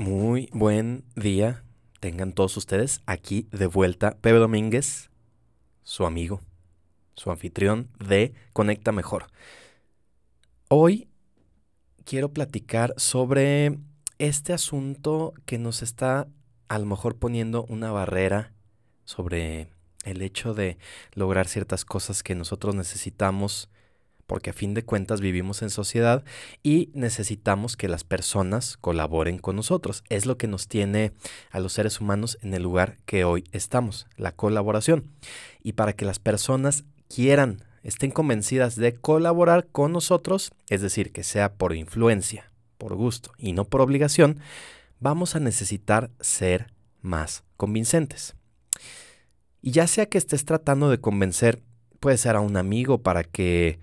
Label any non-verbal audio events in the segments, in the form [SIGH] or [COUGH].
Muy buen día. Tengan todos ustedes aquí de vuelta. Pepe Domínguez, su amigo, su anfitrión de Conecta Mejor. Hoy quiero platicar sobre este asunto que nos está a lo mejor poniendo una barrera sobre el hecho de lograr ciertas cosas que nosotros necesitamos porque a fin de cuentas vivimos en sociedad y necesitamos que las personas colaboren con nosotros. Es lo que nos tiene a los seres humanos en el lugar que hoy estamos, la colaboración. Y para que las personas quieran, estén convencidas de colaborar con nosotros, es decir, que sea por influencia, por gusto y no por obligación, vamos a necesitar ser más convincentes. Y ya sea que estés tratando de convencer, puede ser a un amigo para que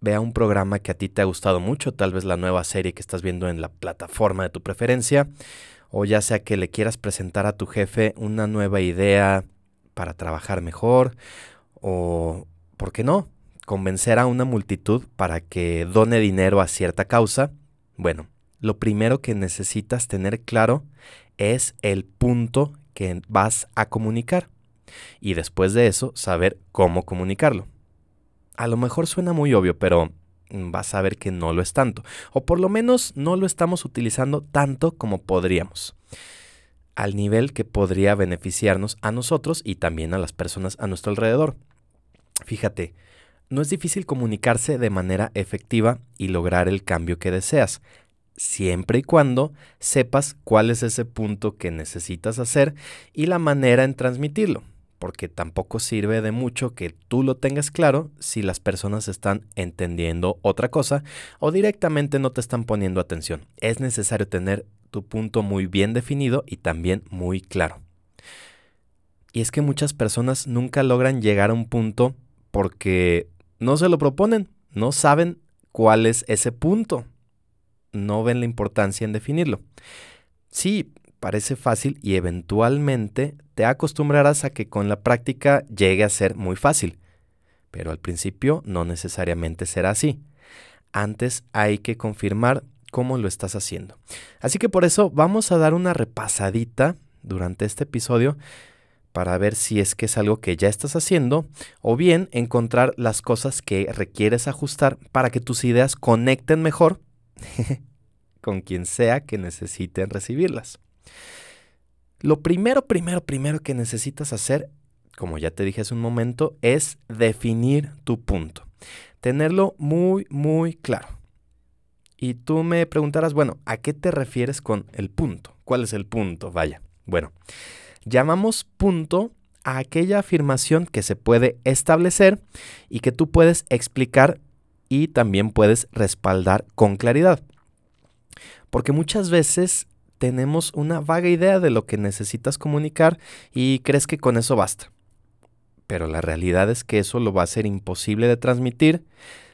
vea un programa que a ti te ha gustado mucho, tal vez la nueva serie que estás viendo en la plataforma de tu preferencia, o ya sea que le quieras presentar a tu jefe una nueva idea para trabajar mejor, o, ¿por qué no?, convencer a una multitud para que done dinero a cierta causa. Bueno, lo primero que necesitas tener claro es el punto que vas a comunicar y después de eso saber cómo comunicarlo a lo mejor suena muy obvio, pero vas a ver que no lo es tanto. O por lo menos no lo estamos utilizando tanto como podríamos. Al nivel que podría beneficiarnos a nosotros y también a las personas a nuestro alrededor. Fíjate, no es difícil comunicarse de manera efectiva y lograr el cambio que deseas, siempre y cuando sepas cuál es ese punto que necesitas hacer y la manera en transmitirlo porque tampoco sirve de mucho que tú lo tengas claro si las personas están entendiendo otra cosa o directamente no te están poniendo atención. Es necesario tener tu punto muy bien definido y también muy claro. Y es que muchas personas nunca logran llegar a un punto porque no se lo proponen, no saben cuál es ese punto, no ven la importancia en definirlo. Sí, parece fácil y eventualmente te acostumbrarás a que con la práctica llegue a ser muy fácil. Pero al principio no necesariamente será así. Antes hay que confirmar cómo lo estás haciendo. Así que por eso vamos a dar una repasadita durante este episodio para ver si es que es algo que ya estás haciendo o bien encontrar las cosas que requieres ajustar para que tus ideas conecten mejor [LAUGHS] con quien sea que necesiten recibirlas. Lo primero, primero, primero que necesitas hacer, como ya te dije hace un momento, es definir tu punto. Tenerlo muy, muy claro. Y tú me preguntarás, bueno, ¿a qué te refieres con el punto? ¿Cuál es el punto? Vaya. Bueno, llamamos punto a aquella afirmación que se puede establecer y que tú puedes explicar y también puedes respaldar con claridad. Porque muchas veces tenemos una vaga idea de lo que necesitas comunicar y crees que con eso basta. Pero la realidad es que eso lo va a ser imposible de transmitir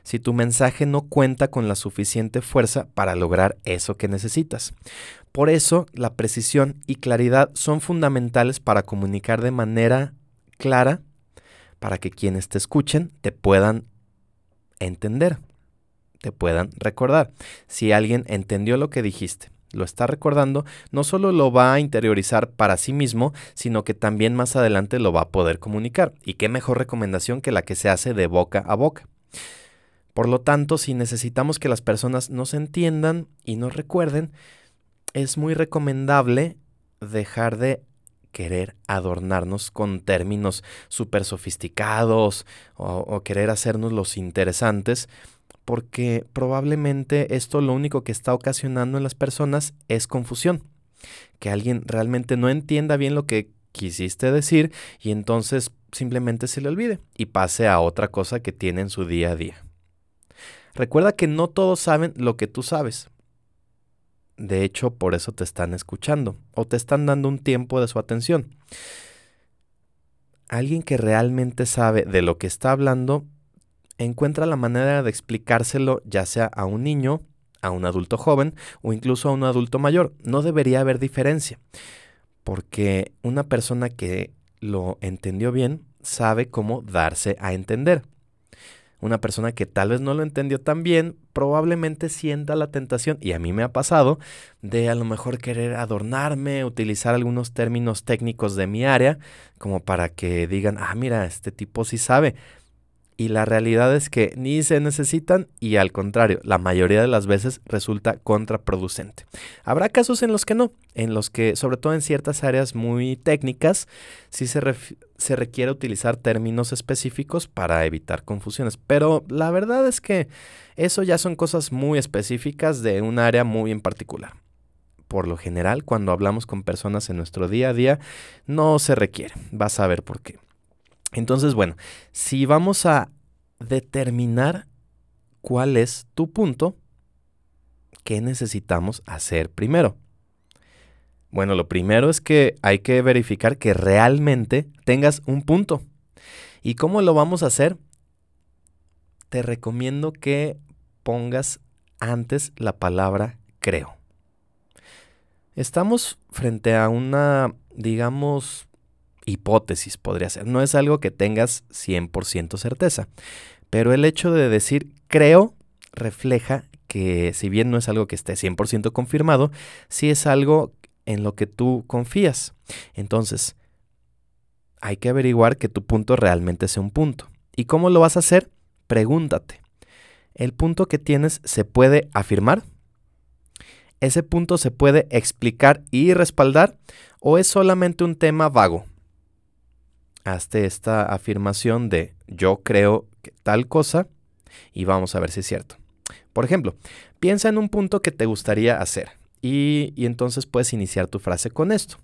si tu mensaje no cuenta con la suficiente fuerza para lograr eso que necesitas. Por eso, la precisión y claridad son fundamentales para comunicar de manera clara para que quienes te escuchen te puedan entender, te puedan recordar. Si alguien entendió lo que dijiste, lo está recordando, no solo lo va a interiorizar para sí mismo, sino que también más adelante lo va a poder comunicar. Y qué mejor recomendación que la que se hace de boca a boca. Por lo tanto, si necesitamos que las personas nos entiendan y nos recuerden, es muy recomendable dejar de querer adornarnos con términos súper sofisticados o, o, querer hacernos los interesantes porque probablemente esto lo único que está ocasionando en las personas es confusión, que alguien realmente no entienda bien lo que quisiste decir y entonces simplemente se le olvide y pase a otra cosa que tiene en su día a día. Recuerda que no todos saben lo que tú sabes. De hecho, por eso te están escuchando o te están dando un tiempo de su atención. Alguien que realmente sabe de lo que está hablando encuentra la manera de explicárselo ya sea a un niño, a un adulto joven o incluso a un adulto mayor. No debería haber diferencia, porque una persona que lo entendió bien sabe cómo darse a entender. Una persona que tal vez no lo entendió tan bien, probablemente sienta la tentación, y a mí me ha pasado, de a lo mejor querer adornarme, utilizar algunos términos técnicos de mi área, como para que digan, ah, mira, este tipo sí sabe y la realidad es que ni se necesitan y al contrario, la mayoría de las veces resulta contraproducente. Habrá casos en los que no, en los que sobre todo en ciertas áreas muy técnicas sí se, se requiere utilizar términos específicos para evitar confusiones, pero la verdad es que eso ya son cosas muy específicas de un área muy en particular por lo general, cuando hablamos con personas en nuestro día a día, no se requiere. Vas a ver por qué. Entonces, bueno, si vamos a determinar cuál es tu punto, ¿qué necesitamos hacer primero? Bueno, lo primero es que hay que verificar que realmente tengas un punto. ¿Y cómo lo vamos a hacer? Te recomiendo que pongas antes la palabra creo. Estamos frente a una, digamos, hipótesis podría ser. No es algo que tengas 100% certeza. Pero el hecho de decir creo refleja que si bien no es algo que esté 100% confirmado, sí es algo en lo que tú confías. Entonces, hay que averiguar que tu punto realmente sea un punto. ¿Y cómo lo vas a hacer? Pregúntate. ¿El punto que tienes se puede afirmar? ¿Ese punto se puede explicar y respaldar? ¿O es solamente un tema vago? Hazte esta afirmación de yo creo que tal cosa y vamos a ver si es cierto. Por ejemplo, piensa en un punto que te gustaría hacer y, y entonces puedes iniciar tu frase con esto.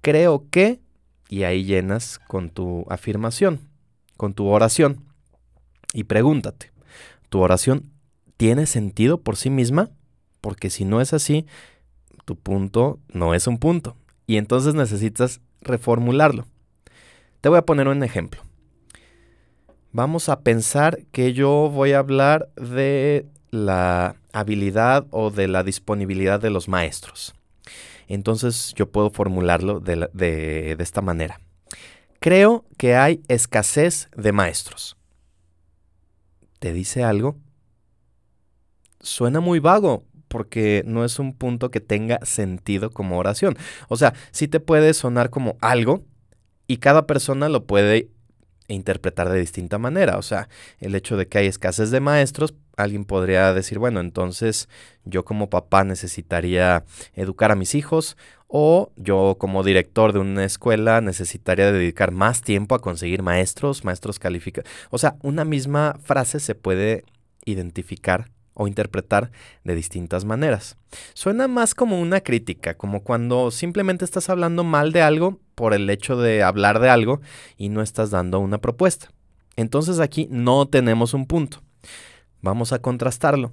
Creo que, y ahí llenas con tu afirmación, con tu oración. Y pregúntate, ¿tu oración tiene sentido por sí misma? Porque si no es así, tu punto no es un punto. Y entonces necesitas reformularlo. Te voy a poner un ejemplo. Vamos a pensar que yo voy a hablar de la habilidad o de la disponibilidad de los maestros. Entonces yo puedo formularlo de, de, esta manera. Creo que hay escasez de maestros. ¿Te dice algo? Suena muy vago porque no es un punto que tenga sentido como oración. O sea, sí te puede sonar como algo, y cada persona lo puede interpretar de distinta manera. O sea, el hecho de que hay escasez de maestros, alguien podría decir, bueno, entonces yo como papá necesitaría educar a mis hijos o yo como director de una escuela necesitaría dedicar más tiempo a conseguir maestros, maestros calificados. O sea, una misma frase se puede identificar o interpretar de distintas maneras. Suena más como una crítica, como cuando simplemente estás hablando mal de algo por el hecho de hablar de algo y no estás dando una propuesta. Entonces aquí no tenemos un punto. Vamos a contrastarlo.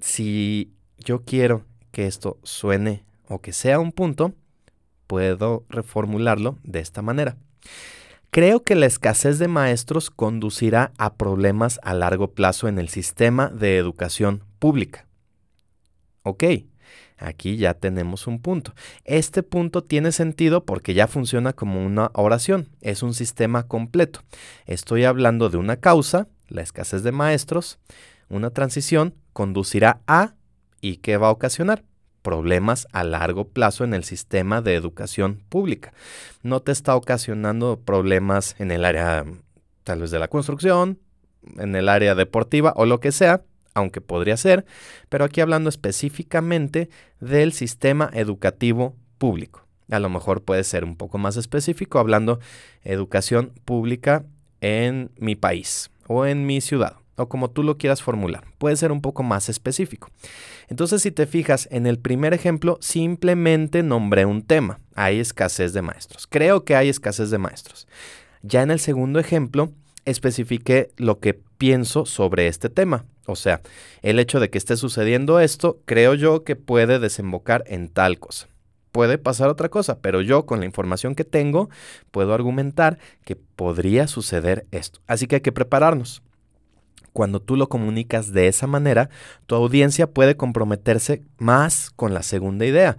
Si yo quiero que esto suene o que sea un punto, puedo reformularlo de esta manera. Creo que la escasez de maestros conducirá a problemas a largo plazo en el sistema de educación pública. Ok, aquí ya tenemos un punto. Este punto tiene sentido porque ya funciona como una oración, es un sistema completo. Estoy hablando de una causa, la escasez de maestros, una transición conducirá a y qué va a ocasionar problemas a largo plazo en el sistema de educación pública. No te está ocasionando problemas en el área tal vez de la construcción, en el área deportiva o lo que sea, aunque podría ser, pero aquí hablando específicamente del sistema educativo público. A lo mejor puede ser un poco más específico hablando educación pública en mi país o en mi ciudad o como tú lo quieras formular. Puede ser un poco más específico. Entonces, si te fijas, en el primer ejemplo simplemente nombré un tema. Hay escasez de maestros. Creo que hay escasez de maestros. Ya en el segundo ejemplo, especifiqué lo que pienso sobre este tema. O sea, el hecho de que esté sucediendo esto, creo yo que puede desembocar en tal cosa. Puede pasar otra cosa, pero yo con la información que tengo puedo argumentar que podría suceder esto. Así que hay que prepararnos. Cuando tú lo comunicas de esa manera, tu audiencia puede comprometerse más con la segunda idea.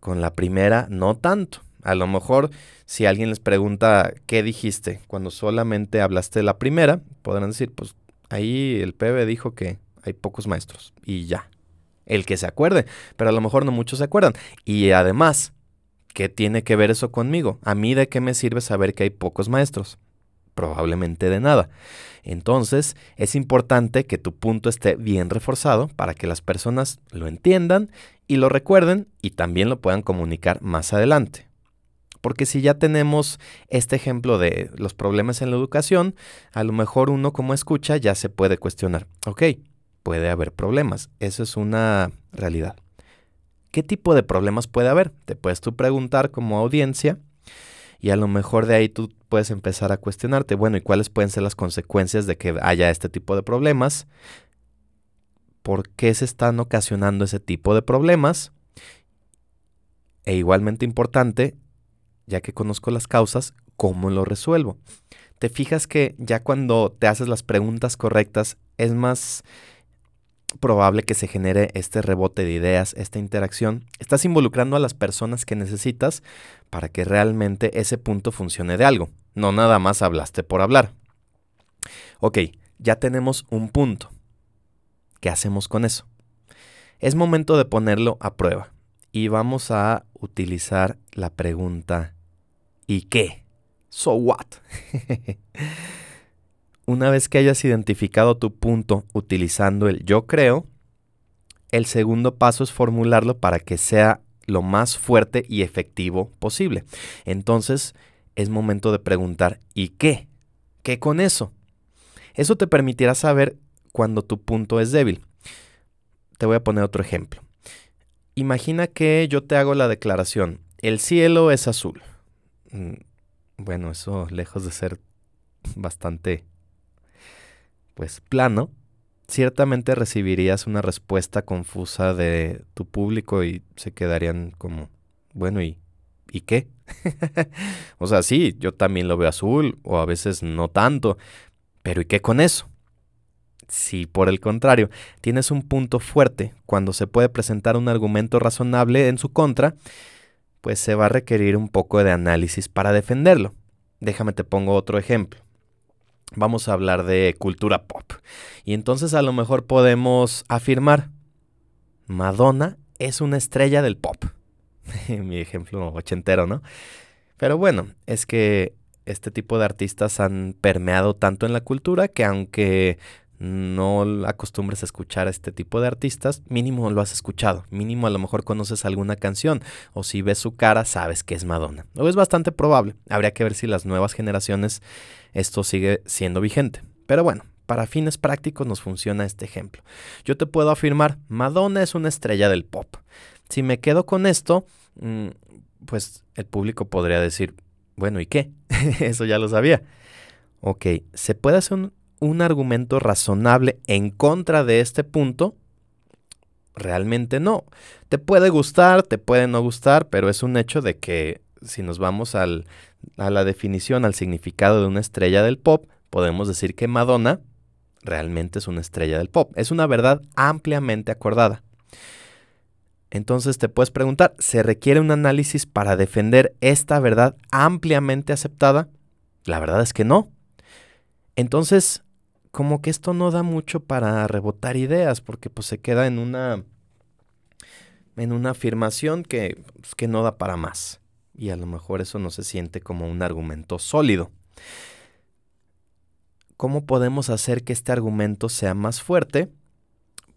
Con la primera, no tanto. A lo mejor si alguien les pregunta qué dijiste cuando solamente hablaste de la primera, podrán decir, pues ahí el PB dijo que hay pocos maestros y ya. El que se acuerde, pero a lo mejor no muchos se acuerdan. Y además, ¿qué tiene que ver eso conmigo? ¿A mí de qué me sirve saber que hay pocos maestros? Probablemente de nada. Entonces, es importante que tu punto esté bien reforzado para que las personas lo entiendan y lo recuerden y también lo puedan comunicar más adelante. Porque si ya tenemos este ejemplo de los problemas en la educación, a lo mejor uno como escucha ya se puede cuestionar, ok, puede haber problemas, eso es una realidad. ¿Qué tipo de problemas puede haber? Te puedes tú preguntar como audiencia y a lo mejor de ahí tú puedes empezar a cuestionarte, bueno, ¿y cuáles pueden ser las consecuencias de que haya este tipo de problemas? ¿Por qué se están ocasionando ese tipo de problemas? E igualmente importante, ya que conozco las causas, ¿cómo lo resuelvo? Te fijas que ya cuando te haces las preguntas correctas es más probable que se genere este rebote de ideas, esta interacción. Estás involucrando a las personas que necesitas para que realmente ese punto funcione de algo. No nada más hablaste por hablar. Ok, ya tenemos un punto. ¿Qué hacemos con eso? Es momento de ponerlo a prueba y vamos a utilizar la pregunta ¿y qué? So what? [LAUGHS] Una vez que hayas identificado tu punto utilizando el yo creo, el segundo paso es formularlo para que sea lo más fuerte y efectivo posible. Entonces, es momento de preguntar ¿y qué? ¿Qué con eso? Eso te permitirá saber cuando tu punto es débil. Te voy a poner otro ejemplo. Imagina que yo te hago la declaración, el cielo es azul. Mm, bueno, eso lejos de ser bastante, pues, plano, ciertamente recibirías una respuesta confusa de tu público y se quedarían como, bueno, ¿y, ¿y qué? [LAUGHS] o sea, sí, yo también lo veo azul o a veces no tanto, pero ¿y qué con eso? Si por el contrario tienes un punto fuerte cuando se puede presentar un argumento razonable en su contra, pues se va a requerir un poco de análisis para defenderlo. Déjame te pongo otro ejemplo. Vamos a hablar de cultura pop. Y entonces a lo mejor podemos afirmar, Madonna es una estrella del pop. [LAUGHS] Mi ejemplo ochentero, ¿no? Pero bueno, es que este tipo de artistas han permeado tanto en la cultura que aunque no acostumbres a escuchar a este tipo de artistas, mínimo lo has escuchado, mínimo a lo mejor conoces alguna canción, o si ves su cara sabes que es Madonna. O es bastante probable, habría que ver si las nuevas generaciones esto sigue siendo vigente. Pero bueno, para fines prácticos nos funciona este ejemplo. Yo te puedo afirmar, Madonna es una estrella del pop. Si me quedo con esto, mm, pues el público podría decir, bueno, ¿y qué? [LAUGHS] Eso ya lo sabía. Ok, ¿se puede hacer un, un argumento razonable en contra de este punto? Realmente no. Te puede gustar, te puede no gustar, pero es un hecho de que si nos vamos al, a la definición, al significado de una estrella del pop, podemos decir que Madonna realmente es una estrella del pop. Es una verdad ampliamente acordada. Entonces te puedes preguntar, ¿se requiere un análisis para defender esta verdad ampliamente aceptada? La verdad es que no. Entonces, como que esto no da mucho para rebotar ideas, porque pues se queda en una en una afirmación que, pues, que no da para más. Y a lo mejor eso no se siente como un argumento sólido. ¿Cómo podemos hacer que este argumento sea más fuerte?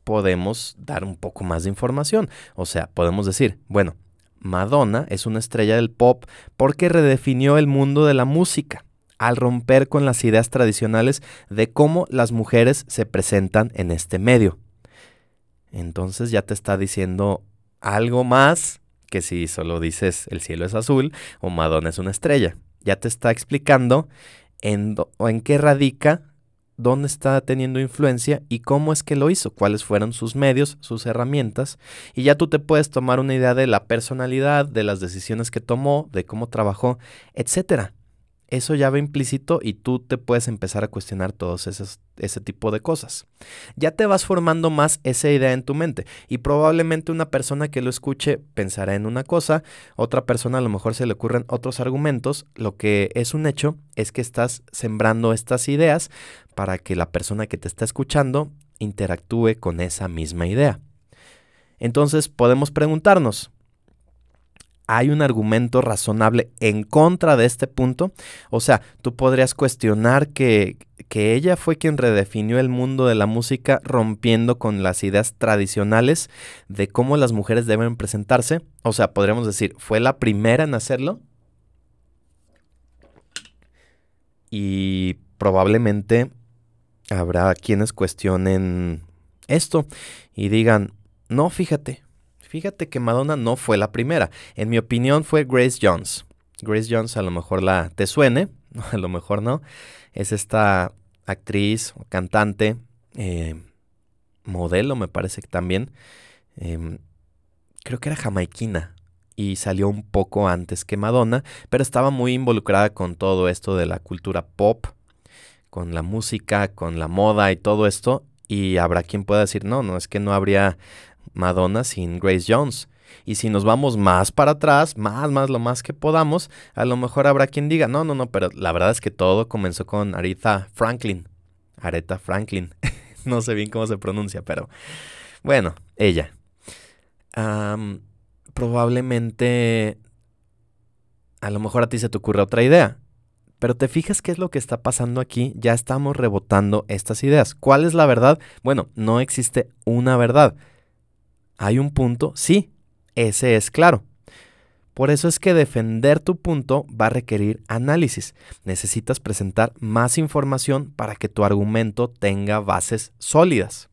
Podemos dar un poco más de información. O sea, podemos decir, bueno, Madonna es una estrella del pop porque redefinió el mundo de la música al romper con las ideas tradicionales de cómo las mujeres se presentan en este medio. Entonces ya te está diciendo algo más que si solo dices el cielo es azul o Madonna es una estrella. Ya te está explicando en, o en qué radica, dónde está teniendo influencia y cómo es que lo hizo, cuáles fueron sus medios, sus herramientas, y ya tú te puedes tomar una idea de la personalidad, de las decisiones que tomó, de cómo trabajó, etcétera eso ya va implícito y tú te puedes empezar a cuestionar todos esos, ese tipo de cosas. Ya te vas formando más esa idea en tu mente y probablemente una persona que lo escuche pensará en una cosa, otra persona a lo mejor se le ocurren otros argumentos, lo que es un hecho es que estás sembrando estas ideas para que la persona que te está escuchando interactúe con esa misma idea. Entonces podemos preguntarnos, hay un argumento razonable en contra de este punto. O sea, tú podrías cuestionar que, que, ella fue quien redefinió el mundo de la música rompiendo con las ideas tradicionales de cómo las mujeres deben presentarse. O sea, podríamos decir, fue la primera en hacerlo. Y probablemente habrá quienes cuestionen esto y digan, no, fíjate, Fíjate que Madonna no fue la primera. En mi opinión fue Grace Jones. Grace Jones a lo mejor la te suene, [LAUGHS] a lo mejor no. Es esta actriz o cantante, eh, modelo me parece que también. Em, creo que era jamaiquina y salió un poco antes que Madonna, pero estaba muy involucrada con todo esto de la cultura pop, con la música, con la moda y todo esto. Y habrá quien pueda decir, no, no, es que no habría Madonna sin Grace Jones. Y si nos vamos más para atrás, más, más, lo más que podamos, a lo mejor habrá quien diga, no, no, no, pero la verdad es que todo comenzó con Aretha Franklin. Aretha Franklin. [LAUGHS] no sé bien cómo se pronuncia, pero bueno, ella. probablemente a lo mejor a ti se te ocurre otra idea. Pero te fijas qué es lo que está pasando aquí, ya estamos rebotando estas ideas. ¿Cuál es la verdad? Bueno, no existe una verdad. ¿Hay un punto? Sí, ese es claro. Por eso es que defender tu punto va a requerir análisis. Necesitas presentar más información para que tu argumento tenga bases sólidas.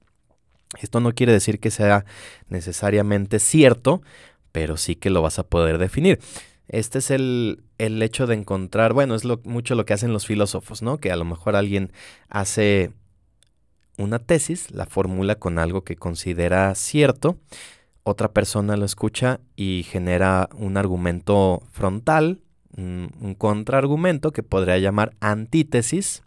Esto no quiere decir que sea necesariamente cierto, pero sí que lo vas a poder definir. Este es el, hecho de encontrar, bueno, es mucho lo que hacen los filósofos, ¿no? Que a lo mejor alguien hace una tesis, la fórmula con algo que considera cierto, otra persona lo escucha y genera un argumento frontal, un, contraargumento que podría llamar antítesis,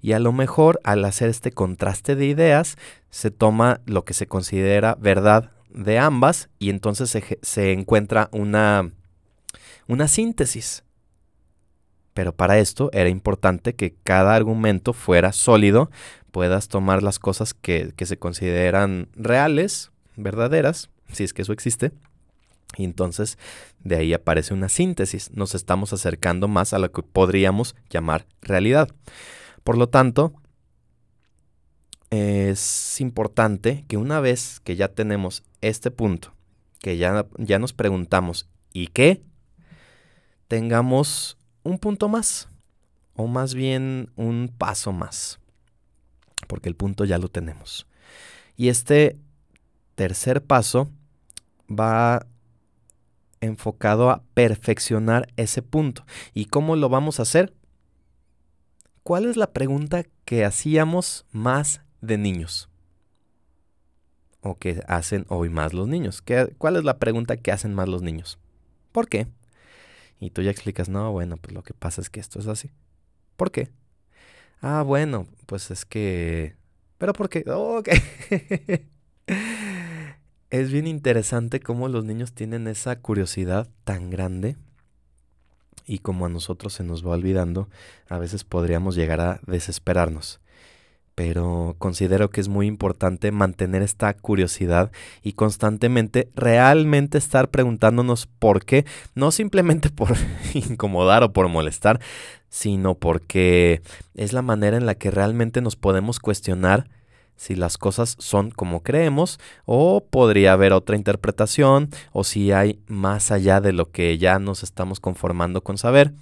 y a lo mejor al hacer este contraste de ideas se toma lo que se considera verdad de ambas y entonces se, se encuentra una, una síntesis. Pero para esto era importante que cada argumento fuera sólido puedas tomar las cosas que, se consideran reales, verdaderas, si es que eso existe, y entonces de ahí aparece una síntesis. Nos estamos acercando más a lo que podríamos llamar realidad. Por lo tanto, es importante que una vez que ya tenemos este punto, que ya, ya nos preguntamos ¿y qué? Tengamos un punto más, o más bien un paso más porque el punto ya lo tenemos. Y este tercer paso va enfocado a perfeccionar ese punto. ¿Y cómo lo vamos a hacer? ¿Cuál es la pregunta que hacíamos más de niños? O que hacen hoy más los niños. ¿Cuál es la pregunta que hacen más los niños? ¿Por qué? Y tú ya explicas, no, bueno, pues lo que pasa es que esto es así. ¿Por qué? Ah, bueno, pues es que... Pero porque... ok. [LAUGHS] es bien interesante cómo los niños tienen esa curiosidad tan grande y como a nosotros se nos va olvidando, a veces podríamos llegar a desesperarnos pero considero que es muy importante mantener esta curiosidad y constantemente realmente estar preguntándonos por qué, no simplemente [LAUGHS] por incomodar o por molestar, sino porque es la manera en la que realmente nos podemos cuestionar si las cosas son como creemos o podría haber otra interpretación o si hay más allá de lo que ya nos estamos conformando con saber.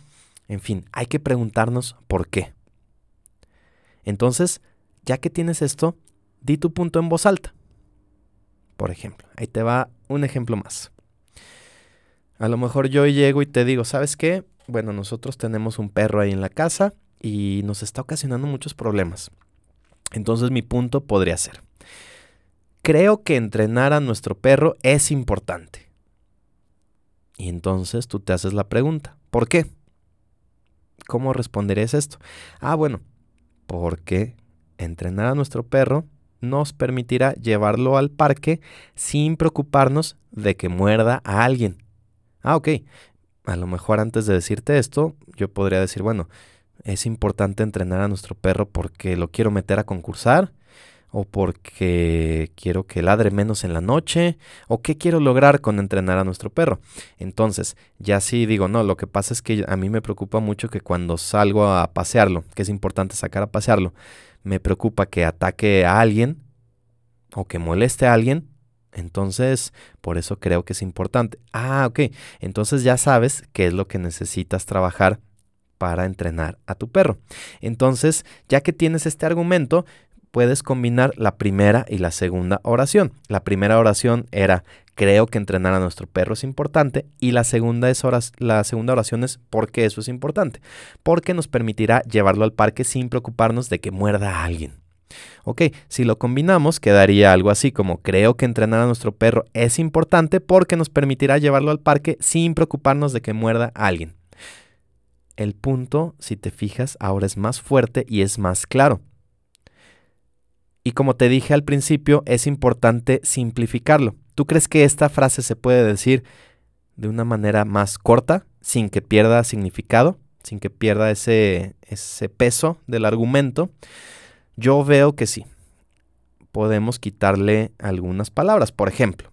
En fin, hay que preguntarnos por qué. Entonces, ya que tienes esto, di tu punto en voz alta. Por ejemplo, ahí te va un ejemplo más. A lo mejor yo llego y te digo, ¿sabes qué? Bueno, nosotros tenemos un perro ahí en la casa y nos está ocasionando muchos problemas. Entonces mi punto podría ser, creo que entrenar a nuestro perro es importante. Y entonces tú te haces la pregunta, ¿por qué? ¿Cómo responderías esto? Ah, bueno, porque entrenar a nuestro perro nos permitirá llevarlo al parque sin preocuparnos de que muerda a alguien. Ah, ok. A lo mejor antes de decirte esto, yo podría decir, bueno, es importante entrenar a nuestro perro porque lo quiero meter a concursar o porque quiero que ladre menos en la noche, o qué quiero lograr con entrenar a nuestro perro. Entonces, ya sí digo, no, lo que pasa es que a mí me preocupa mucho que cuando salgo a pasearlo, que es importante sacar a pasearlo, me preocupa que ataque a alguien o que moleste a alguien. Entonces, por eso creo que es importante. Ah, ok. Entonces ya sabes qué es lo que necesitas trabajar para entrenar a tu perro. Entonces, ya que tienes este argumento, puedes combinar la primera y la segunda oración. La primera oración era creo que entrenar a nuestro perro es importante y la segunda, es la segunda oración es ¿por qué eso es importante? Porque nos permitirá llevarlo al parque sin preocuparnos de que muerda a alguien. Ok, si lo combinamos quedaría algo así como creo que entrenar a nuestro perro es importante porque nos permitirá llevarlo al parque sin preocuparnos de que muerda a alguien. El punto, si te fijas, ahora es más fuerte y es más claro. Y como te dije al principio, es importante simplificarlo. ¿Tú crees que esta frase se puede decir de una manera más corta, sin que pierda significado, sin que pierda ese, ese peso del argumento? Yo veo que sí. Podemos quitarle algunas palabras. Por ejemplo,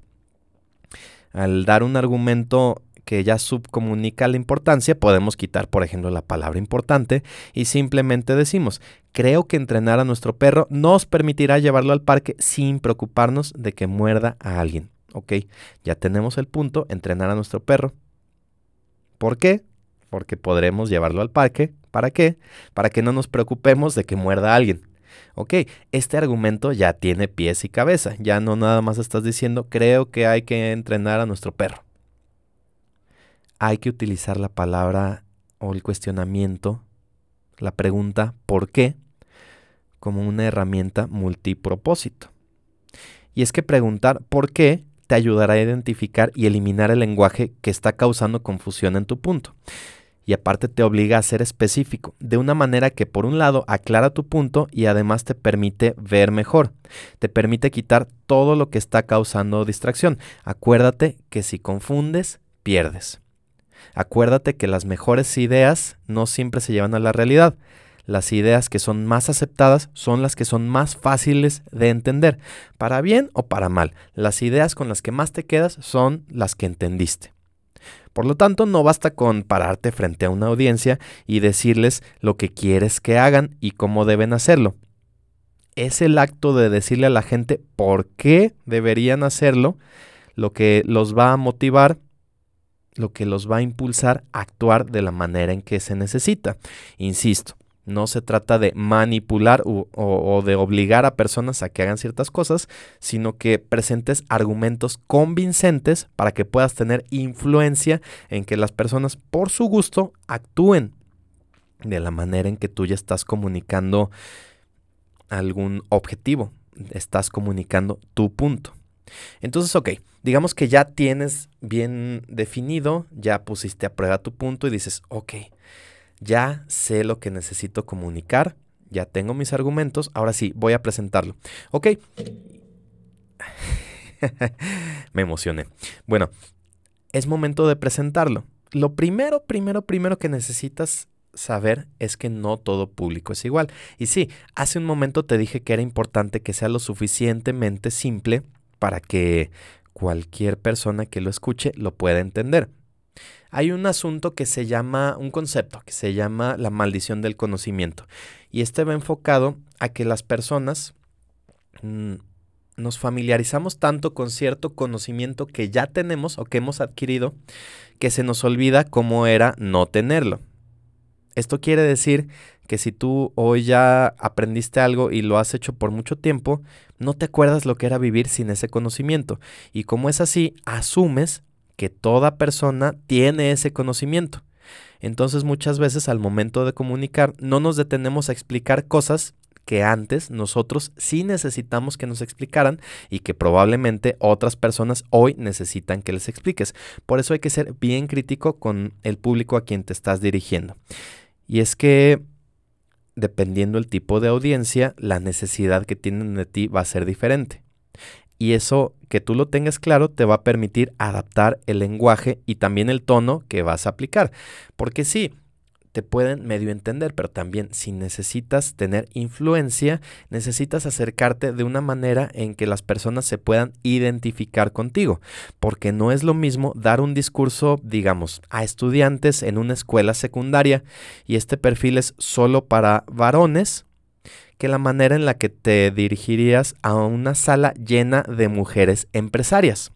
al dar un argumento que ya subcomunica la importancia, podemos quitar, por ejemplo, la palabra importante y simplemente decimos, creo que entrenar a nuestro perro nos permitirá llevarlo al parque sin preocuparnos de que muerda a alguien. Ok, ya tenemos el punto, entrenar a nuestro perro. ¿Por qué? Porque podremos llevarlo al parque. ¿Para qué? Para que no nos preocupemos de que muerda a alguien. Ok, este argumento ya tiene pies y cabeza. Ya no nada más estás diciendo, creo que hay que entrenar a nuestro perro hay que utilizar la palabra o el cuestionamiento, la pregunta ¿por qué? como una herramienta multipropósito. Y es que preguntar ¿por qué? te ayudará a identificar y eliminar el lenguaje que está causando confusión en tu punto. Y aparte te obliga a ser específico, de una manera que por un lado aclara tu punto y además te permite ver mejor. Te permite quitar todo lo que está causando distracción. Acuérdate que si confundes, pierdes. Acuérdate que las mejores ideas no siempre se llevan a la realidad. Las ideas que son más aceptadas son las que son más fáciles de entender, para bien o para mal. Las ideas con las que más te quedas son las que entendiste. Por lo tanto, no basta con pararte frente a una audiencia y decirles lo que quieres que hagan y cómo deben hacerlo. Es el acto de decirle a la gente por qué deberían hacerlo lo que los va a motivar lo que los va a impulsar a actuar de la manera en que se necesita. Insisto, no se trata de manipular o, de obligar a personas a que hagan ciertas cosas, sino que presentes argumentos convincentes para que puedas tener influencia en que las personas por su gusto actúen de la manera en que tú ya estás comunicando algún objetivo, estás comunicando tu punto. Entonces, ok, digamos que ya tienes bien definido, ya pusiste a prueba tu punto y dices, ok, ya sé lo que necesito comunicar, ya tengo mis argumentos, ahora sí, voy a presentarlo. Ok. [LAUGHS] Me emocioné. Bueno, es momento de presentarlo. Lo primero, primero, primero que necesitas saber es que no todo público es igual. Y sí, hace un momento te dije que era importante que sea lo suficientemente simple para que cualquier persona que lo escuche lo pueda entender. Hay un asunto que se llama, un concepto que se llama la maldición del conocimiento. Y este va enfocado a que las personas mm, nos familiarizamos tanto con cierto conocimiento que ya tenemos o que hemos adquirido que se nos olvida cómo era no tenerlo. Esto quiere decir que si tú hoy ya aprendiste algo y lo has hecho por mucho tiempo, no te acuerdas lo que era vivir sin ese conocimiento. Y como es así, asumes que toda persona tiene ese conocimiento. Entonces muchas veces al momento de comunicar no nos detenemos a explicar cosas que antes nosotros sí necesitamos que nos explicaran y que probablemente otras personas hoy necesitan que les expliques. Por eso hay que ser bien crítico con el público a quien te estás dirigiendo. Y es que dependiendo el tipo de audiencia, la necesidad que tienen de ti va a ser diferente. Y eso que tú lo tengas claro te va a permitir adaptar el lenguaje y también el tono que vas a aplicar. Porque sí, te pueden medio entender, pero también si necesitas tener influencia, necesitas acercarte de una manera en que las personas se puedan identificar contigo, porque no es lo mismo dar un discurso, digamos, a estudiantes en una escuela secundaria y este perfil es solo para varones, que la manera en la que te dirigirías a una sala llena de mujeres empresarias.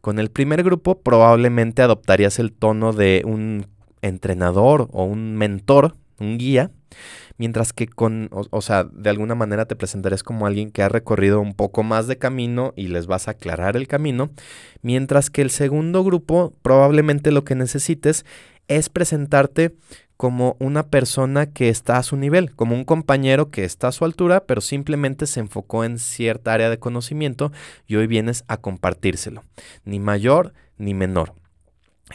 Con el primer grupo probablemente adoptarías el tono de un entrenador o un mentor, un guía, mientras que con, o, sea, de alguna manera te presentarás como alguien que ha recorrido un poco más de camino y les vas a aclarar el camino, mientras que el segundo grupo probablemente lo que necesites es presentarte como una persona que está a su nivel, como un compañero que está a su altura, pero simplemente se enfocó en cierta área de conocimiento y hoy vienes a compartírselo, ni mayor ni menor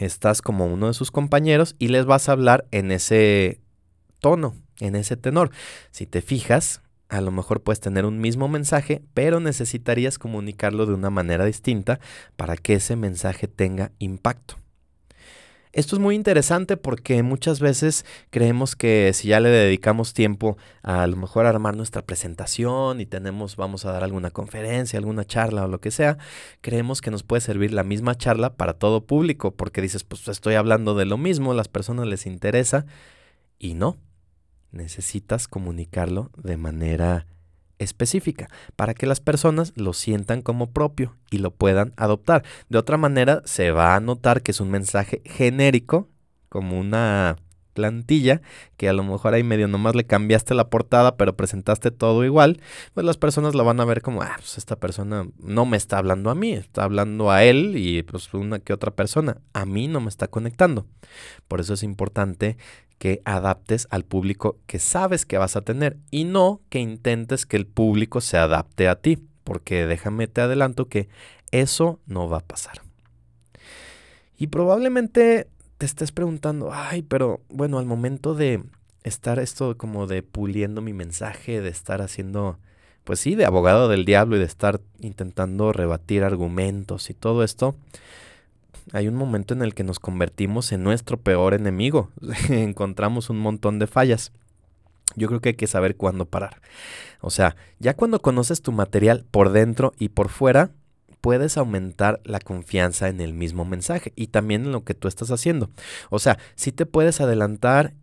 estás como uno de sus compañeros y les vas a hablar en ese tono, en ese tenor. Si te fijas, a lo mejor puedes tener un mismo mensaje, pero necesitarías comunicarlo de una manera distinta para que ese mensaje tenga impacto. Esto es muy interesante porque muchas veces creemos que si ya le dedicamos tiempo a, lo mejor a armar nuestra presentación y tenemos, vamos a dar alguna conferencia, alguna charla o lo que sea, creemos que nos puede servir la misma charla para todo público porque dices, pues estoy hablando de lo mismo, las personas les interesa y no, necesitas comunicarlo de manera específica para que las personas lo sientan como propio y lo puedan adoptar. De otra manera, se va a notar que es un mensaje genérico, como una plantilla, que a lo mejor ahí medio nomás le cambiaste la portada, pero presentaste todo igual, pues las personas lo van a ver como, ah, pues esta persona no me está hablando a mí, está hablando a él y pues una que otra persona, a mí no me está conectando. Por eso es importante que adaptes al público que sabes que vas a tener y no que intentes que el público se adapte a ti, porque déjame te adelanto que eso no va a pasar. Y probablemente te estés preguntando, ay, pero bueno, al momento de estar esto como de puliendo mi mensaje, de estar haciendo, pues sí, de abogado del diablo y de estar intentando rebatir argumentos y todo esto, hay un momento en el que nos convertimos en nuestro peor enemigo. [LAUGHS] Encontramos un montón de fallas. Yo creo que hay que saber cuándo parar. O sea, ya cuando conoces tu material por dentro y por fuera, puedes aumentar la confianza en el mismo mensaje y también en lo que tú estás haciendo. O sea, si te puedes adelantar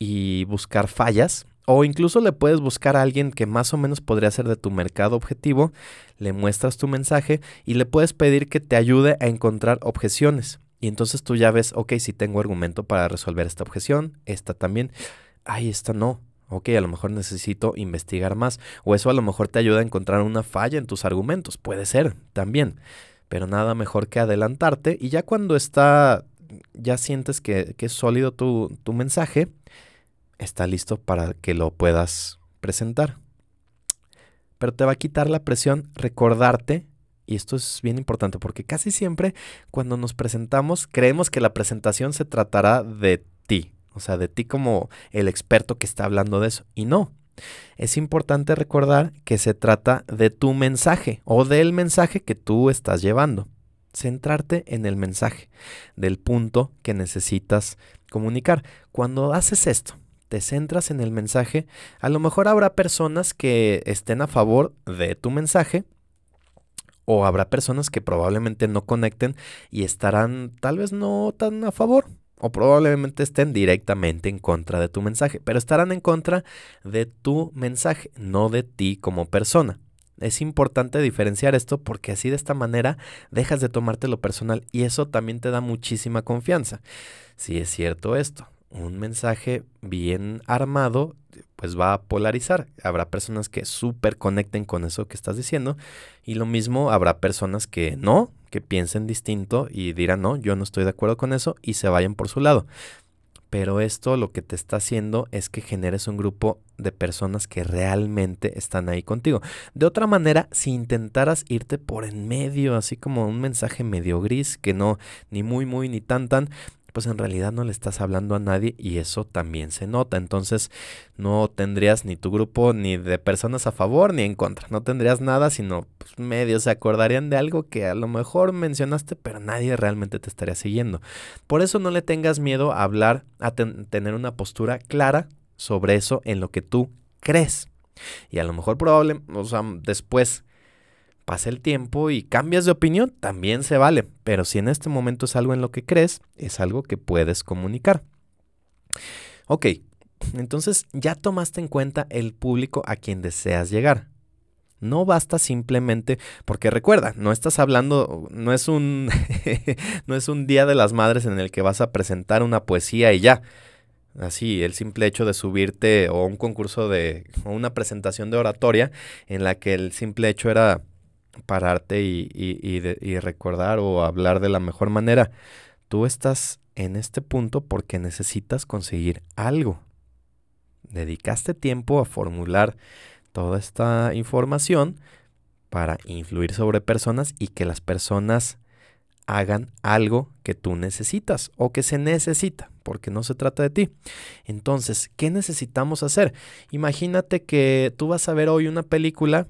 y buscar fallas, o incluso le puedes buscar a alguien que más o menos podría ser de tu mercado objetivo, le muestras tu mensaje y le puedes pedir que te ayude a encontrar objeciones. Y entonces tú ya ves, ok, si tengo argumento para resolver esta objeción, esta también, ay, esta no. Ok, a lo mejor necesito investigar más. O eso a lo mejor te ayuda a encontrar una falla en tus argumentos. Puede ser, también. Pero nada mejor que adelantarte y ya cuando está, ya sientes que, que es sólido tu, tu mensaje, está listo para que lo puedas presentar. Pero te va a quitar la presión recordarte, y esto es bien importante porque casi siempre cuando nos presentamos creemos que la presentación se tratará de ti, o sea, de ti como el experto que está hablando de eso, y no. Es importante recordar que se trata de tu mensaje o del mensaje que tú estás llevando. Centrarte en el mensaje, del punto que necesitas comunicar. Cuando haces esto, te centras en el mensaje, a lo mejor habrá personas que estén a favor de tu mensaje o habrá personas que probablemente no conecten y estarán tal vez no tan a favor o probablemente estén directamente en contra de tu mensaje, pero estarán en contra de tu mensaje, no de ti como persona. Es importante diferenciar esto porque así de esta manera dejas de tomarte lo personal y eso también te da muchísima confianza. Si es cierto esto, un mensaje bien armado, pues va a polarizar. Habrá personas que súper conecten con eso que estás diciendo y lo mismo habrá personas que no, que piensen distinto y dirán, no, yo no estoy de acuerdo con eso y se vayan por su lado. pero esto lo que te está haciendo es que generes un grupo de personas que realmente están ahí contigo. De otra manera, si intentaras irte por en medio, así como un mensaje medio gris, que no ni muy muy ni tan tan, pues en realidad no le estás hablando a nadie y eso también se nota. Entonces no tendrías ni tu grupo ni de personas a favor ni en contra. No tendrías nada, sino pues, medio se acordarían de algo que a lo mejor mencionaste, pero nadie realmente te estaría siguiendo. Por eso no le tengas miedo a hablar, a tener una postura clara sobre eso en lo que tú crees. Y a lo mejor probable, o sea, después pasa el tiempo y cambias de opinión, también se vale. Pero si en este momento es algo en lo que crees, es algo que puedes comunicar. Ok, entonces ya tomaste en cuenta el público a quien deseas llegar. No basta simplemente, porque recuerda, no estás hablando, no es un, [LAUGHS] no es un día de las madres en el que vas a presentar una poesía y ya. Así, el simple hecho de subirte o un concurso de, o una presentación de oratoria en la que el simple hecho era pararte y, recordar o hablar de la mejor manera. Tú estás en este punto porque necesitas conseguir algo. Dedicaste tiempo a formular toda esta información para influir sobre personas y que las personas hagan algo que tú necesitas o que se necesita, porque no se trata de ti. Entonces, ¿qué necesitamos hacer? Imagínate que tú vas a ver hoy una película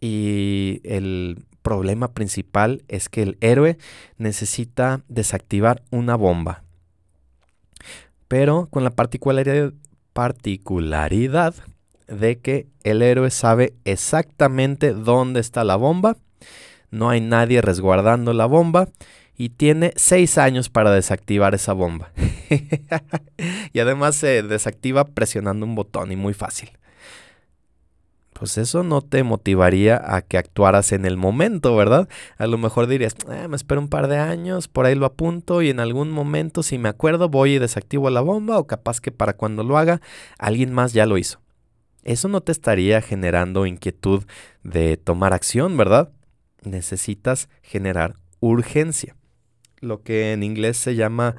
y el problema principal es que el héroe necesita desactivar una bomba. Pero con la particularidad, de que el héroe sabe exactamente dónde está la bomba, no hay nadie resguardando la bomba y tiene seis años para desactivar esa bomba. [LAUGHS] y además se desactiva presionando un botón y muy fácil pues eso no te motivaría a que actuaras en el momento, ¿verdad? A lo mejor dirías, ah, me espero un par de años, por ahí lo apunto y en algún momento, si me acuerdo, voy y desactivo la bomba o capaz que para cuando lo haga, alguien más ya lo hizo. Eso no te estaría generando inquietud de tomar acción, ¿verdad? Necesitas generar urgencia, lo que en inglés se llama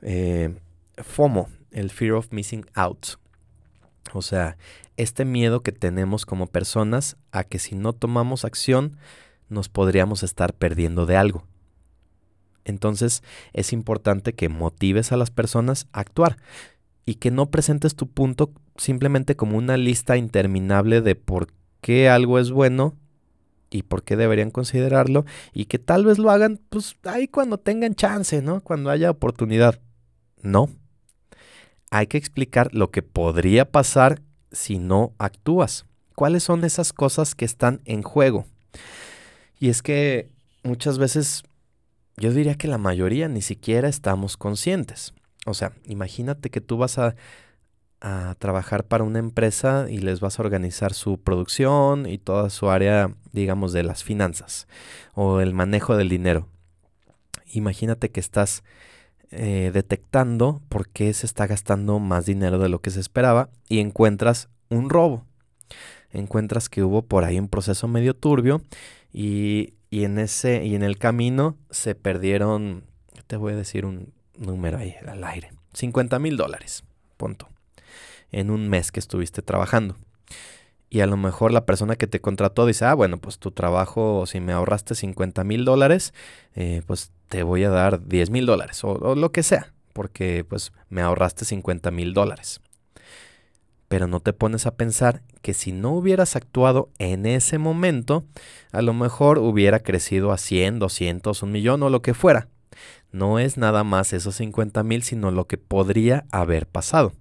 eh, FOMO, el Fear of Missing Out. O sea, este miedo que tenemos como personas a que si no tomamos acción nos podríamos estar perdiendo de algo. Entonces es importante que motives a las personas a actuar y que no presentes tu punto simplemente como una lista interminable de por qué algo es bueno y por qué deberían considerarlo y que tal vez lo hagan pues ahí cuando tengan chance, ¿no? Cuando haya oportunidad. No. Hay que explicar lo que podría pasar si no actúas. ¿Cuáles son esas cosas que están en juego? Y es que muchas veces, yo diría que la mayoría ni siquiera estamos conscientes. O sea, imagínate que tú vas a, trabajar para una empresa y les vas a organizar su producción y toda su área, digamos, de las finanzas o el manejo del dinero. Imagínate que estás eh, detectando por qué se está gastando más dinero de lo que se esperaba y encuentras un robo. Encuentras que hubo por ahí un proceso medio turbio y, en ese y en el camino se perdieron, te voy a decir un número ahí al aire, 50 mil dólares, punto, en un mes que estuviste trabajando. Y a lo mejor la persona que te contrató dice, ah, bueno, pues tu trabajo, si me ahorraste 50 mil dólares, eh, pues te voy a dar 10 mil dólares o, lo que sea, porque pues me ahorraste 50 mil dólares. Pero no te pones a pensar que si no hubieras actuado en ese momento, a lo mejor hubiera crecido a 100, 200, un millón o lo que fuera. No es nada más esos 50 mil, sino lo que podría haber pasado.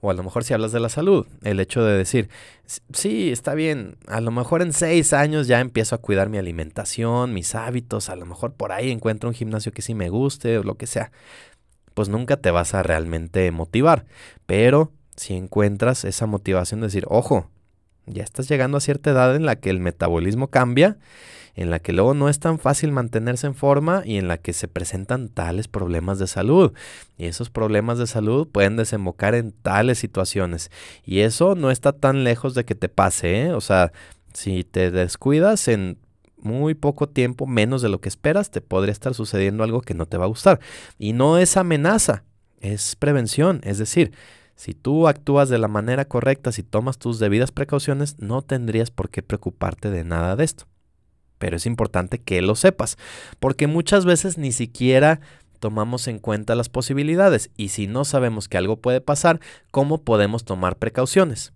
O a lo mejor si hablas de la salud, el hecho de decir, sí, está bien, a lo mejor en seis años ya empiezo a cuidar mi alimentación, mis hábitos, a lo mejor por ahí encuentro un gimnasio que sí me guste o lo que sea. Pues nunca te vas a realmente motivar. Pero si encuentras esa motivación de decir, ojo, ya estás llegando a cierta edad en la que el metabolismo cambia en la que luego no es tan fácil mantenerse en forma y en la que se presentan tales problemas de salud. Y esos problemas de salud pueden desembocar en tales situaciones. Y eso no está tan lejos de que te pase, ¿eh? O sea, si te descuidas en muy poco tiempo, menos de lo que esperas, te podría estar sucediendo algo que no te va a gustar. Y no es amenaza, es prevención, es decir, si tú actúas de la manera correcta, si tomas tus debidas precauciones, no tendrías por qué preocuparte de nada de esto. Pero es importante que lo sepas, porque muchas veces ni siquiera tomamos en cuenta las posibilidades y si no sabemos que algo puede pasar, ¿cómo podemos tomar precauciones?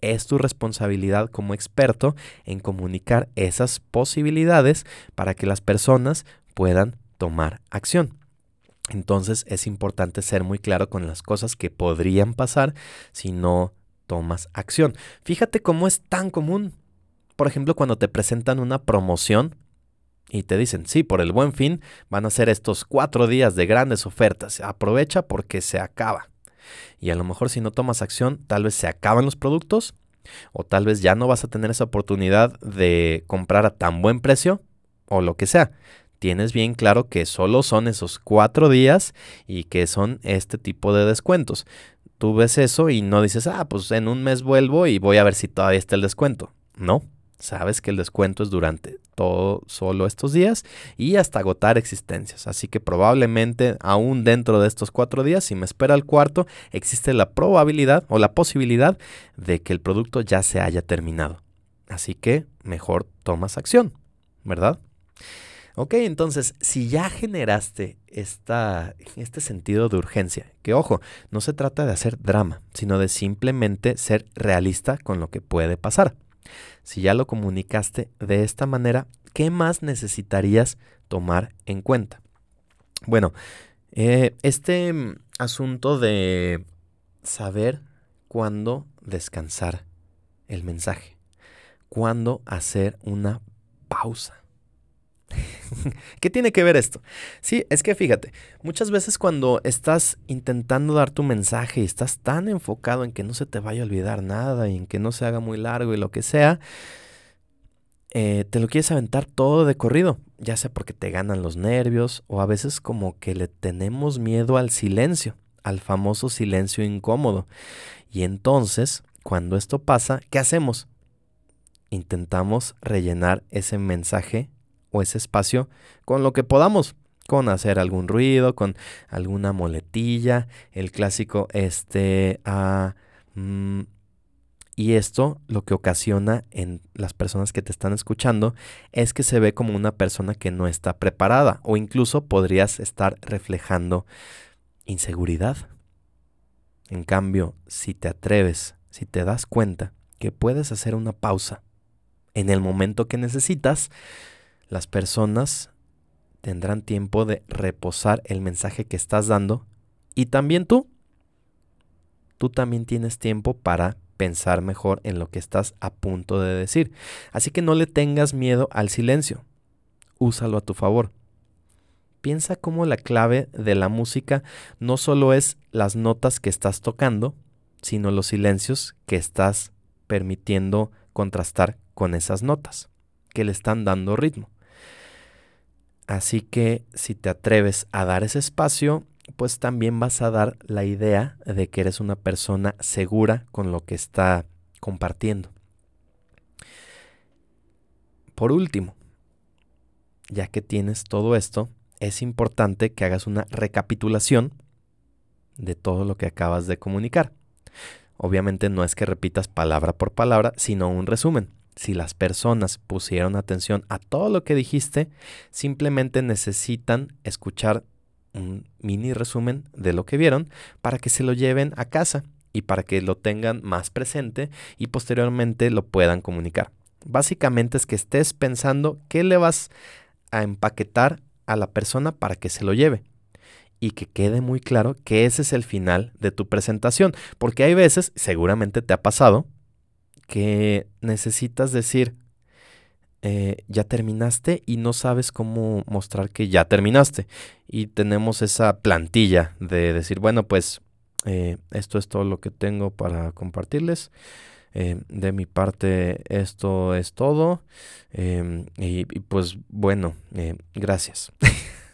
Es tu responsabilidad como experto en comunicar esas posibilidades para que las personas puedan tomar acción. Entonces es importante ser muy claro con las cosas que podrían pasar si no tomas acción. Fíjate cómo es tan común. Por ejemplo, cuando te presentan una promoción y te dicen, sí, por el buen fin van a ser estos cuatro días de grandes ofertas. Aprovecha porque se acaba. Y a lo mejor si no tomas acción, tal vez se acaban los productos o tal vez ya no vas a tener esa oportunidad de comprar a tan buen precio o lo que sea. Tienes bien claro que solo son esos cuatro días y que son este tipo de descuentos. Tú ves eso y no dices, ah, pues en un mes vuelvo y voy a ver si todavía está el descuento. No, Sabes que el descuento es durante todo solo estos días y hasta agotar existencias. Así que probablemente aún dentro de estos cuatro días, si me espera el cuarto, existe la probabilidad o la posibilidad de que el producto ya se haya terminado. Así que mejor tomas acción, ¿verdad? Ok, entonces, si ya generaste esta, este sentido de urgencia, que ojo, no se trata de hacer drama, sino de simplemente ser realista con lo que puede pasar. Si ya lo comunicaste de esta manera, ¿qué más necesitarías tomar en cuenta? Bueno, eh, este mm, asunto de saber cuándo descansar el mensaje, cuándo hacer una pausa. [LAUGHS] ¿Qué tiene que ver esto? Sí, es que fíjate, muchas veces cuando estás intentando dar tu mensaje y estás tan enfocado en que no se te vaya a olvidar nada y en que no se haga muy largo y lo que sea, eh, te lo quieres aventar todo de corrido, ya sea porque te ganan los nervios o a veces como que le tenemos miedo al silencio, al famoso silencio incómodo. Y entonces, cuando esto pasa, ¿qué hacemos? Intentamos rellenar ese mensaje o ese espacio con lo que podamos, con hacer algún ruido, con alguna moletilla, el clásico este. Mm, y esto lo que ocasiona en las personas que te están escuchando es que se ve como una persona que no está preparada o incluso podrías estar reflejando inseguridad. En cambio, si te atreves, si te das cuenta que puedes hacer una pausa en el momento que necesitas, las personas tendrán tiempo de reposar el mensaje que estás dando y también tú. Tú también tienes tiempo para pensar mejor en lo que estás a punto de decir. Así que no le tengas miedo al silencio. Úsalo a tu favor. Piensa cómo la clave de la música no solo es las notas que estás tocando, sino los silencios que estás permitiendo contrastar con esas notas, que le están dando ritmo. Así que si te atreves a dar ese espacio, pues también vas a dar la idea de que eres una persona segura con lo que está compartiendo. Por último, ya que tienes todo esto, es importante que hagas una recapitulación de todo lo que acabas de comunicar. Obviamente no es que repitas palabra por palabra, sino un resumen si las personas pusieron atención a todo lo que dijiste, simplemente necesitan escuchar un mini resumen de lo que vieron para que se lo lleven a casa y para que lo tengan más presente y posteriormente lo puedan comunicar. Básicamente es que estés pensando qué le vas a empaquetar a la persona para que se lo lleve y que quede muy claro que ese es el final de tu presentación, porque hay veces, seguramente te ha pasado, que necesitas decir, eh, ya terminaste y no sabes cómo mostrar que ya terminaste. Y tenemos esa plantilla de decir, bueno, pues eh, esto es todo lo que tengo para compartirles. Eh, de mi parte, esto es todo. Em, y, y, pues bueno, gracias.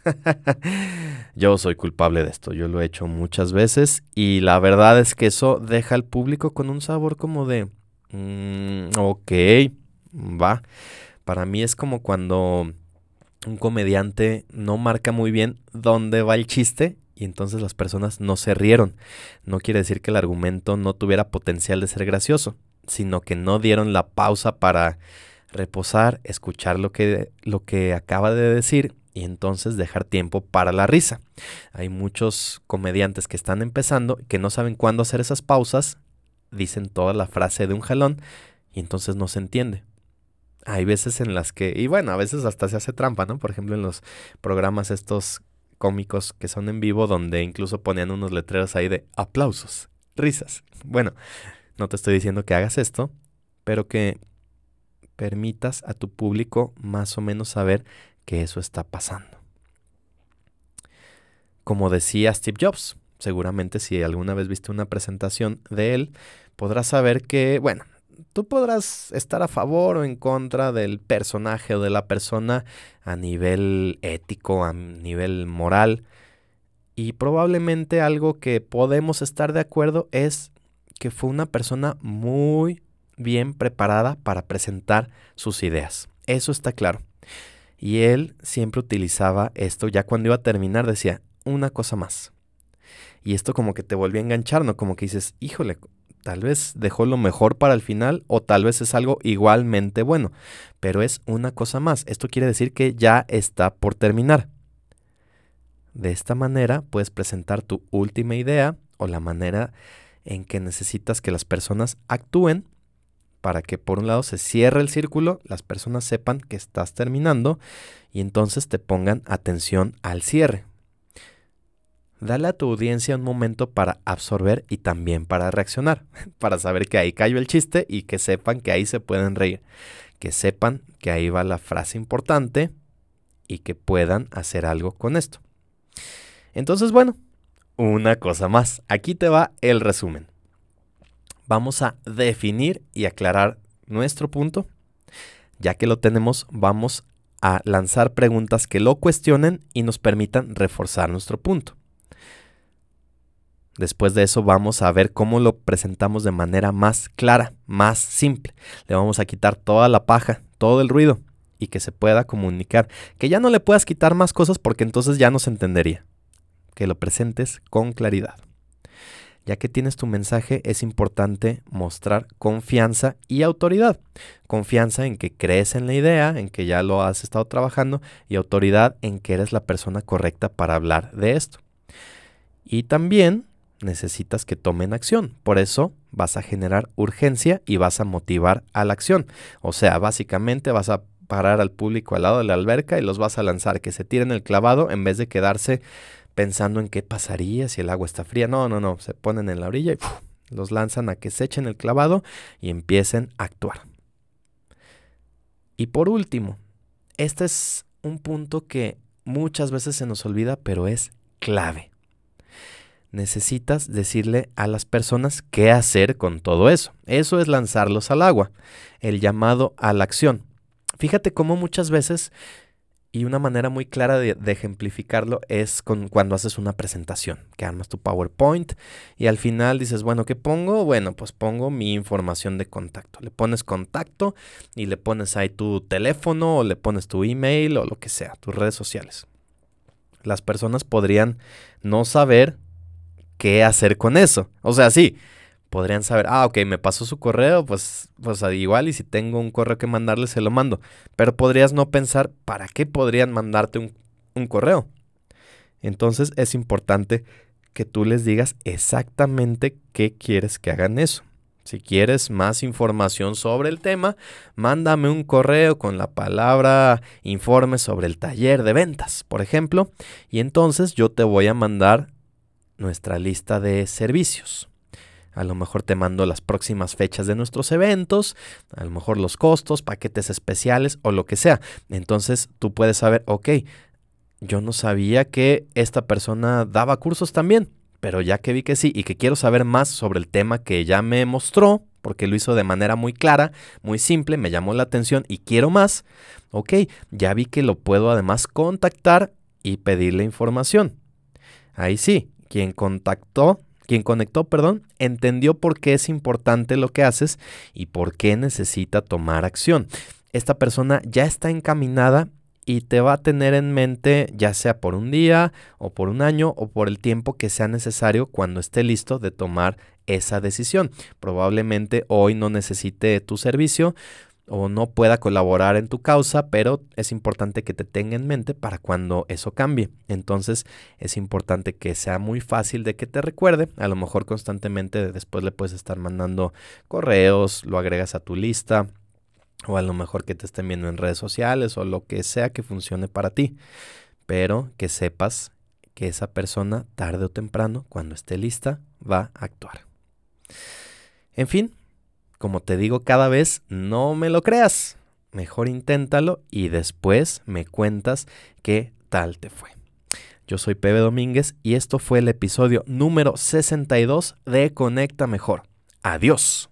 [LAUGHS] yo soy culpable de esto, yo lo he hecho muchas veces y la verdad es que eso deja al público con un sabor como de, Mm, ok, va. Para mí es como cuando un comediante no marca muy bien dónde va el chiste y entonces las personas no se rieron. No quiere decir que el argumento no tuviera potencial de ser gracioso, sino que no dieron la pausa para reposar, escuchar lo que, lo que acaba de decir y entonces dejar tiempo para la risa. Hay muchos comediantes que están empezando que no saben cuándo hacer esas pausas, dicen toda la frase de un jalón y entonces no se entiende. Hay veces en las que, y bueno, a veces hasta se hace trampa, ¿no? Por ejemplo, en los programas estos cómicos que son en vivo donde incluso ponían unos letreros ahí de aplausos, risas. Bueno, no te estoy diciendo que hagas esto, pero que permitas a tu público más o menos saber que eso está pasando. Como decía Steve Jobs, seguramente si alguna vez viste una presentación de él, podrás saber que, bueno, tú podrás estar a favor o en contra del personaje o de la persona a nivel ético, a nivel moral. Y probablemente algo que podemos estar de acuerdo es que fue una persona muy bien preparada para presentar sus ideas. Eso está claro. Y él siempre utilizaba esto, ya cuando iba a terminar decía, una cosa más. Y esto como que te volvió a enganchar, ¿no? Como que dices, híjole, tal vez dejó lo mejor para el final o tal vez es algo igualmente bueno, pero es una cosa más. Esto quiere decir que ya está por terminar. De esta manera puedes presentar tu última idea o la manera en que necesitas que las personas actúen para que por un lado se cierre el círculo, las personas sepan que estás terminando y entonces te pongan atención al cierre. Dale a tu audiencia un momento para absorber y también para reaccionar, [LAUGHS] para saber que ahí cayó el chiste y que sepan que ahí se pueden reír, que sepan que ahí va la frase importante y que puedan hacer algo con esto. Entonces, bueno, una cosa más, aquí te va el resumen vamos a definir y aclarar nuestro punto. Ya que lo tenemos, vamos a lanzar preguntas que lo cuestionen y nos permitan reforzar nuestro punto. Después de eso vamos a ver cómo lo presentamos de manera más clara, más simple. Le vamos a quitar toda la paja, todo el ruido y que se pueda comunicar. Que ya no le puedas quitar más cosas porque entonces ya no se entendería. Que lo presentes con claridad. Ya que tienes tu mensaje, es importante mostrar confianza y autoridad. Confianza en que crees en la idea, en que ya lo has estado trabajando, y autoridad en que eres la persona correcta para hablar de esto. Y también necesitas que tomen acción. Por eso vas a generar urgencia y vas a motivar a la acción. O sea, básicamente vas a parar al público al lado de la alberca y los vas a lanzar que se tiren el clavado en vez de quedarse pensando en qué pasaría si el agua está fría. No, no, no, se ponen en la orilla y los lanzan a que se echen el clavado y empiecen a actuar. Y por último, este es un punto que muchas veces se nos olvida, pero es clave. Necesitas decirle a las personas qué hacer con todo eso. Eso es lanzarlos al agua, el llamado a la acción. Fíjate cómo muchas veces y una manera muy clara de, ejemplificarlo es cuando haces una presentación, que armas tu PowerPoint y al final dices, bueno, ¿qué pongo? Bueno, pues pongo mi información de contacto. Le pones contacto y le pones ahí tu teléfono o le pones tu email o lo que sea, tus redes sociales. Las personas podrían no saber qué hacer con eso. O sea, sí, podrían saber, ah, ok, me pasó su correo, pues, pues igual y si tengo un correo que mandarle, se lo mando. Pero podrías no pensar, ¿para qué podrían mandarte un, un correo? Entonces es importante que tú les digas exactamente qué quieres que hagan eso. Si quieres más información sobre el tema, mándame un correo con la palabra informe sobre el taller de ventas, por ejemplo, y entonces yo te voy a mandar nuestra lista de servicios. A lo mejor te mando las próximas fechas de nuestros eventos, a lo mejor los costos, paquetes especiales o lo que sea. Entonces tú puedes saber, ok, yo no sabía que esta persona daba cursos también, pero ya que vi que sí y que quiero saber más sobre el tema que ya me mostró, porque lo hizo de manera muy clara, muy simple, me llamó la atención y quiero más, ok, ya vi que lo puedo además contactar y pedirle información. Ahí sí, quien contactó quien conectó, perdón, entendió por qué es importante lo que haces y por qué necesita tomar acción. Esta persona ya está encaminada y te va a tener en mente ya sea por un día o por un año o por el tiempo que sea necesario cuando esté listo de tomar esa decisión. Probablemente hoy no necesite tu servicio o no pueda colaborar en tu causa, pero es importante que te tenga en mente para cuando eso cambie. Entonces es importante que sea muy fácil de que te recuerde. A lo mejor constantemente después le puedes estar mandando correos, lo agregas a tu lista o a lo mejor que te estén viendo en redes sociales o lo que sea que funcione para ti. Pero que sepas que esa persona tarde o temprano, cuando esté lista, va a actuar. En fin, como te digo cada vez, no me lo creas. Mejor inténtalo y después me cuentas qué tal te fue. Yo soy Pepe Domínguez y esto fue el episodio número 62 de Conecta Mejor. Adiós.